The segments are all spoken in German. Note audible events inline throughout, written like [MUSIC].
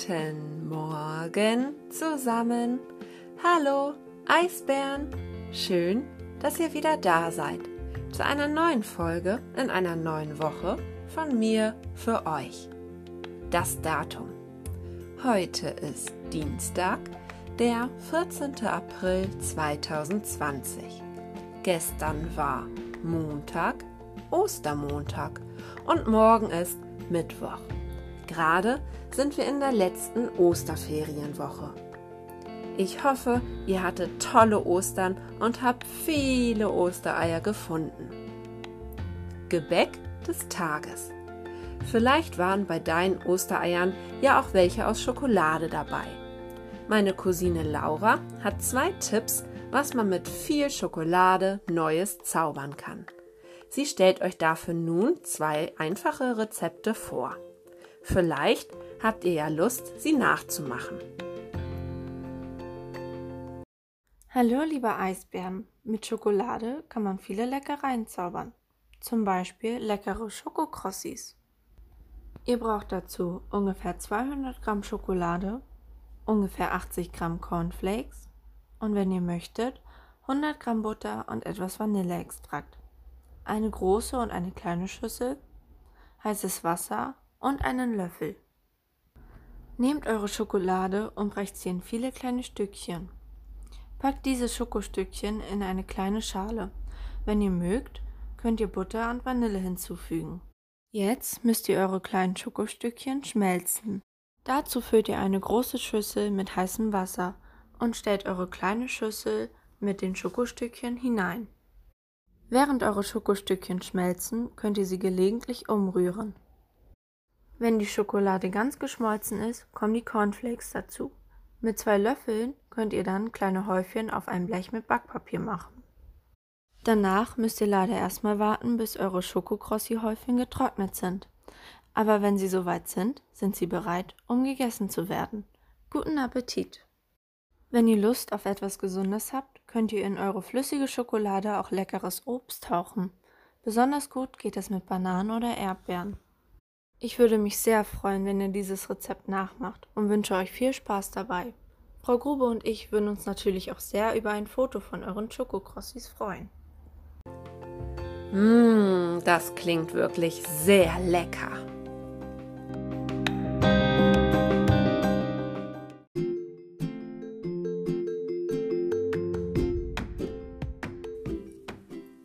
Guten Morgen zusammen. Hallo, Eisbären. Schön, dass ihr wieder da seid. Zu einer neuen Folge in einer neuen Woche von mir für euch. Das Datum. Heute ist Dienstag, der 14. April 2020. Gestern war Montag, Ostermontag und morgen ist Mittwoch. Gerade sind wir in der letzten Osterferienwoche. Ich hoffe, ihr hattet tolle Ostern und habt viele Ostereier gefunden. Gebäck des Tages. Vielleicht waren bei deinen Ostereiern ja auch welche aus Schokolade dabei. Meine Cousine Laura hat zwei Tipps, was man mit viel Schokolade Neues zaubern kann. Sie stellt euch dafür nun zwei einfache Rezepte vor. Vielleicht habt ihr ja Lust, sie nachzumachen. Hallo, liebe Eisbären. Mit Schokolade kann man viele Leckereien zaubern. Zum Beispiel leckere Schokokrossis. Ihr braucht dazu ungefähr 200 Gramm Schokolade, ungefähr 80 Gramm Cornflakes und wenn ihr möchtet, 100 Gramm Butter und etwas Vanilleextrakt. Eine große und eine kleine Schüssel, heißes Wasser und einen Löffel. Nehmt eure Schokolade und brecht sie in viele kleine Stückchen. Packt diese Schokostückchen in eine kleine Schale. Wenn ihr mögt, könnt ihr Butter und Vanille hinzufügen. Jetzt müsst ihr eure kleinen Schokostückchen schmelzen. Dazu füllt ihr eine große Schüssel mit heißem Wasser und stellt eure kleine Schüssel mit den Schokostückchen hinein. Während eure Schokostückchen schmelzen, könnt ihr sie gelegentlich umrühren. Wenn die Schokolade ganz geschmolzen ist, kommen die Cornflakes dazu. Mit zwei Löffeln könnt ihr dann kleine Häufchen auf ein Blech mit Backpapier machen. Danach müsst ihr leider erstmal warten, bis eure Schokokrossi-Häufchen getrocknet sind. Aber wenn sie soweit sind, sind sie bereit, um gegessen zu werden. Guten Appetit! Wenn ihr Lust auf etwas Gesundes habt, könnt ihr in eure flüssige Schokolade auch leckeres Obst tauchen. Besonders gut geht es mit Bananen oder Erdbeeren. Ich würde mich sehr freuen, wenn ihr dieses Rezept nachmacht und wünsche euch viel Spaß dabei. Frau Grube und ich würden uns natürlich auch sehr über ein Foto von euren Schokokrossis freuen. Mmh, das klingt wirklich sehr lecker.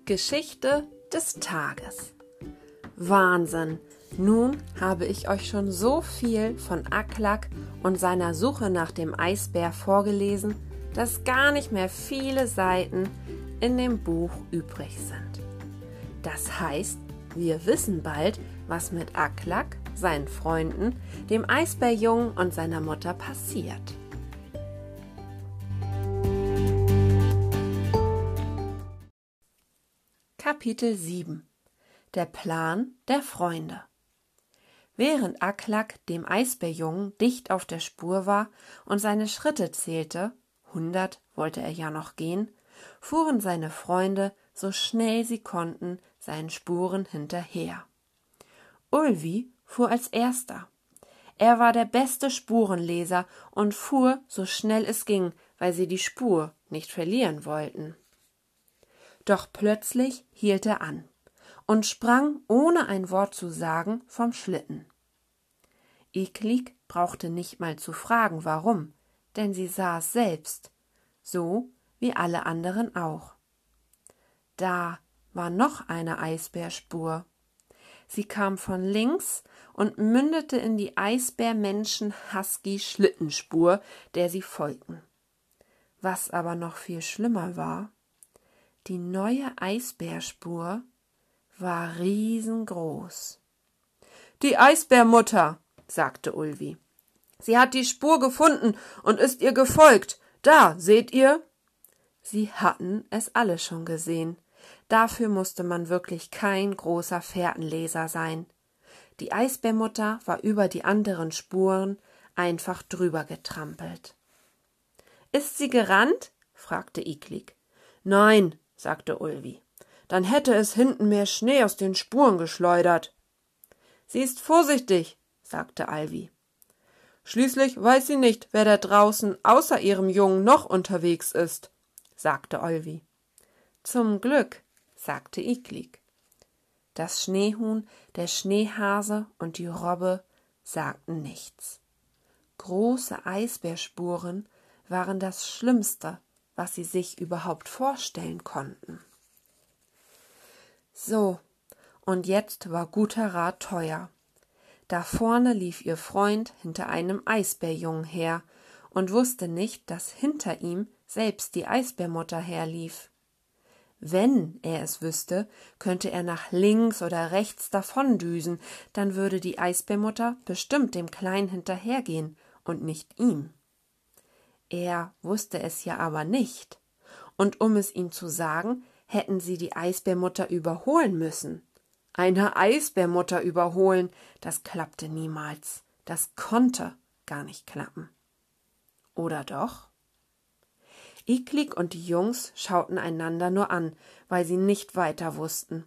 Geschichte des Tages. Wahnsinn! Nun habe ich euch schon so viel von Aklak und seiner Suche nach dem Eisbär vorgelesen, dass gar nicht mehr viele Seiten in dem Buch übrig sind. Das heißt, wir wissen bald, was mit Aklak, seinen Freunden, dem Eisbärjungen und seiner Mutter passiert. Kapitel 7 Der Plan der Freunde Während Aklak dem Eisbärjungen dicht auf der Spur war und seine Schritte zählte, hundert wollte er ja noch gehen, fuhren seine Freunde so schnell sie konnten seinen Spuren hinterher. Ulvi fuhr als erster. Er war der beste Spurenleser und fuhr so schnell es ging, weil sie die Spur nicht verlieren wollten. Doch plötzlich hielt er an und sprang, ohne ein Wort zu sagen, vom Schlitten. Eklig brauchte nicht mal zu fragen, warum, denn sie sah es selbst, so wie alle anderen auch. Da war noch eine Eisbärspur. Sie kam von links und mündete in die Eisbärmenschen-Husky-Schlittenspur, der sie folgten. Was aber noch viel schlimmer war, die neue Eisbärspur war riesengroß. Die Eisbärmutter, sagte Ulvi. Sie hat die Spur gefunden und ist ihr gefolgt. Da, seht ihr? Sie hatten es alle schon gesehen. Dafür musste man wirklich kein großer Fährtenleser sein. Die Eisbärmutter war über die anderen Spuren einfach drüber getrampelt. Ist sie gerannt? fragte Iklik. Nein, sagte Ulvi dann hätte es hinten mehr Schnee aus den Spuren geschleudert. Sie ist vorsichtig, sagte Alvi. Schließlich weiß sie nicht, wer da draußen außer ihrem Jungen noch unterwegs ist, sagte Olvi. Zum Glück, sagte Iklik. Das Schneehuhn, der Schneehase und die Robbe sagten nichts. Große Eisbärspuren waren das Schlimmste, was sie sich überhaupt vorstellen konnten. So, und jetzt war guter Rat teuer. Da vorne lief ihr Freund hinter einem Eisbärjungen her und wusste nicht, dass hinter ihm selbst die Eisbärmutter herlief. Wenn er es wüsste, könnte er nach links oder rechts davondüsen, dann würde die Eisbärmutter bestimmt dem Kleinen hinterhergehen und nicht ihm. Er wusste es ja aber nicht, und um es ihm zu sagen, hätten sie die Eisbärmutter überholen müssen. Eine Eisbärmutter überholen, das klappte niemals, das konnte gar nicht klappen. Oder doch? Iklik und die Jungs schauten einander nur an, weil sie nicht weiter wussten.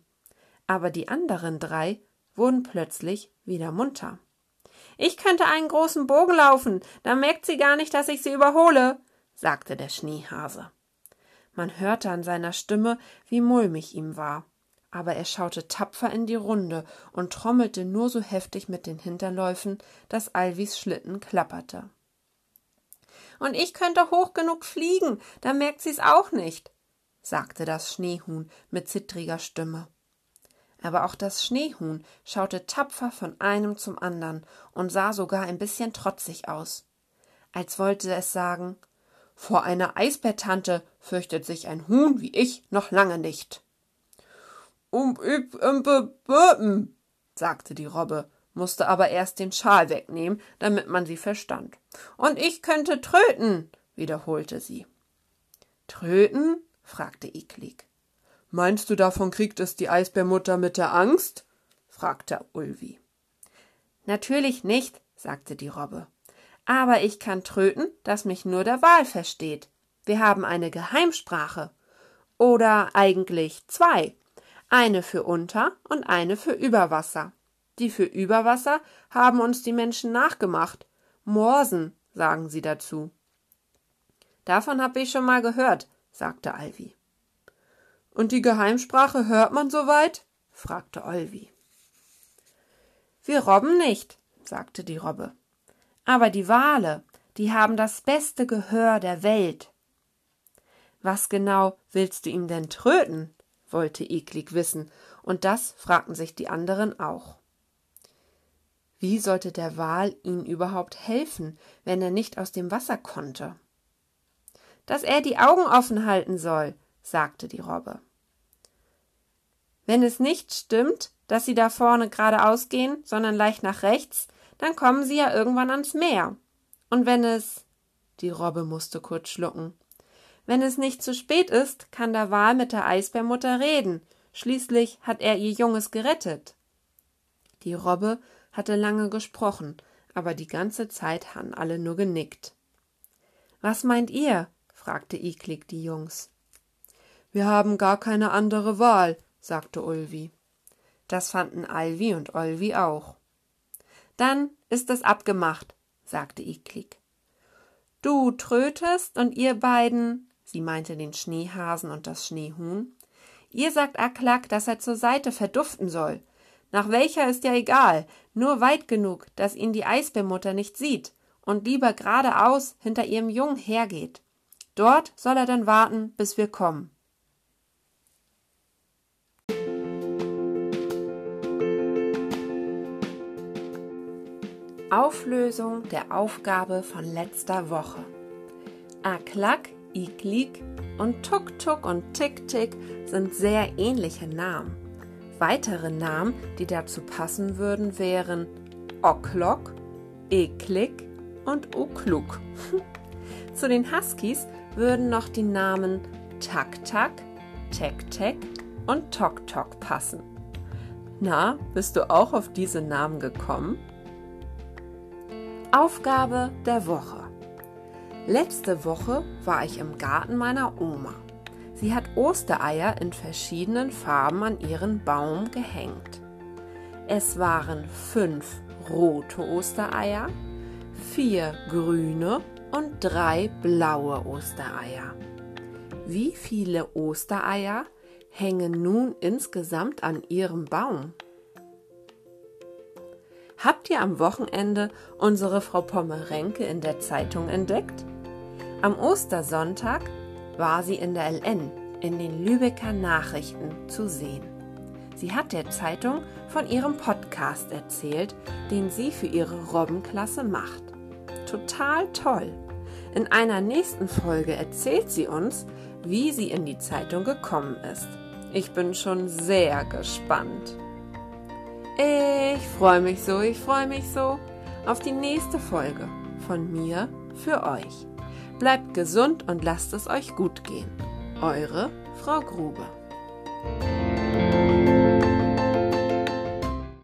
Aber die anderen drei wurden plötzlich wieder munter. Ich könnte einen großen Bogen laufen, da merkt sie gar nicht, dass ich sie überhole, sagte der Schneehase. Man hörte an seiner Stimme, wie mulmig ihm war aber er schaute tapfer in die Runde und trommelte nur so heftig mit den Hinterläufen, dass Alvis Schlitten klapperte. Und ich könnte hoch genug fliegen, da merkt sie's auch nicht, sagte das Schneehuhn mit zittriger Stimme. Aber auch das Schneehuhn schaute tapfer von einem zum andern und sah sogar ein bisschen trotzig aus, als wollte es sagen Vor einer Eisbärtante fürchtet sich ein Huhn wie ich noch lange nicht um üb um sagte die Robbe, musste aber erst den Schal wegnehmen, damit man sie verstand. Und ich könnte tröten, wiederholte sie. Tröten? fragte Iklik. Meinst du, davon kriegt es die Eisbärmutter mit der Angst? fragte Ulvi. Natürlich nicht, sagte die Robbe. Aber ich kann tröten, dass mich nur der Wal versteht. Wir haben eine Geheimsprache. Oder eigentlich zwei eine für unter und eine für Überwasser. Die für Überwasser haben uns die Menschen nachgemacht. Morsen, sagen sie dazu. Davon habe ich schon mal gehört, sagte Alvi. Und die Geheimsprache hört man soweit? fragte Olvi. Wir Robben nicht, sagte die Robbe. Aber die Wale, die haben das beste Gehör der Welt. Was genau willst du ihm denn tröten? wollte Eklig wissen, und das fragten sich die anderen auch. Wie sollte der Wal ihm überhaupt helfen, wenn er nicht aus dem Wasser konnte? Dass er die Augen offen halten soll, sagte die Robbe. Wenn es nicht stimmt, dass sie da vorne geradeaus gehen, sondern leicht nach rechts, dann kommen sie ja irgendwann ans Meer. Und wenn es. Die Robbe musste kurz schlucken. Wenn es nicht zu spät ist, kann der Wal mit der Eisbärmutter reden. Schließlich hat er ihr Junges gerettet. Die Robbe hatte lange gesprochen, aber die ganze Zeit hatten alle nur genickt. Was meint ihr? fragte Iklik die Jungs. Wir haben gar keine andere Wahl, sagte Ulvi. Das fanden Alvi und Olvi auch. Dann ist es abgemacht, sagte Iklik. Du trötest und ihr beiden sie meinte den Schneehasen und das Schneehuhn. Ihr sagt Aklak, dass er zur Seite verduften soll. Nach welcher ist ja egal, nur weit genug, dass ihn die Eisbärmutter nicht sieht und lieber geradeaus hinter ihrem Jungen hergeht. Dort soll er dann warten, bis wir kommen. Auflösung der Aufgabe von letzter Woche. Aklak Iklik und Tuk Tuk und Tick sind sehr ähnliche Namen. Weitere Namen, die dazu passen würden, wären Oklok, Eklik und Ukluk. [LAUGHS] Zu den Huskies würden noch die Namen Tak Tak, Tek Tek und Tok Tok passen. Na, bist du auch auf diese Namen gekommen? Aufgabe der Woche. Letzte Woche war ich im Garten meiner Oma. Sie hat Ostereier in verschiedenen Farben an ihren Baum gehängt. Es waren fünf rote Ostereier, vier grüne und drei blaue Ostereier. Wie viele Ostereier hängen nun insgesamt an Ihrem Baum? Habt ihr am Wochenende unsere Frau Pommerenke in der Zeitung entdeckt? Am Ostersonntag war sie in der LN in den Lübecker Nachrichten zu sehen. Sie hat der Zeitung von ihrem Podcast erzählt, den sie für ihre Robbenklasse macht. Total toll! In einer nächsten Folge erzählt sie uns, wie sie in die Zeitung gekommen ist. Ich bin schon sehr gespannt. Ich freue mich so, ich freue mich so auf die nächste Folge von mir für euch. Bleibt gesund und lasst es euch gut gehen. Eure Frau Grube.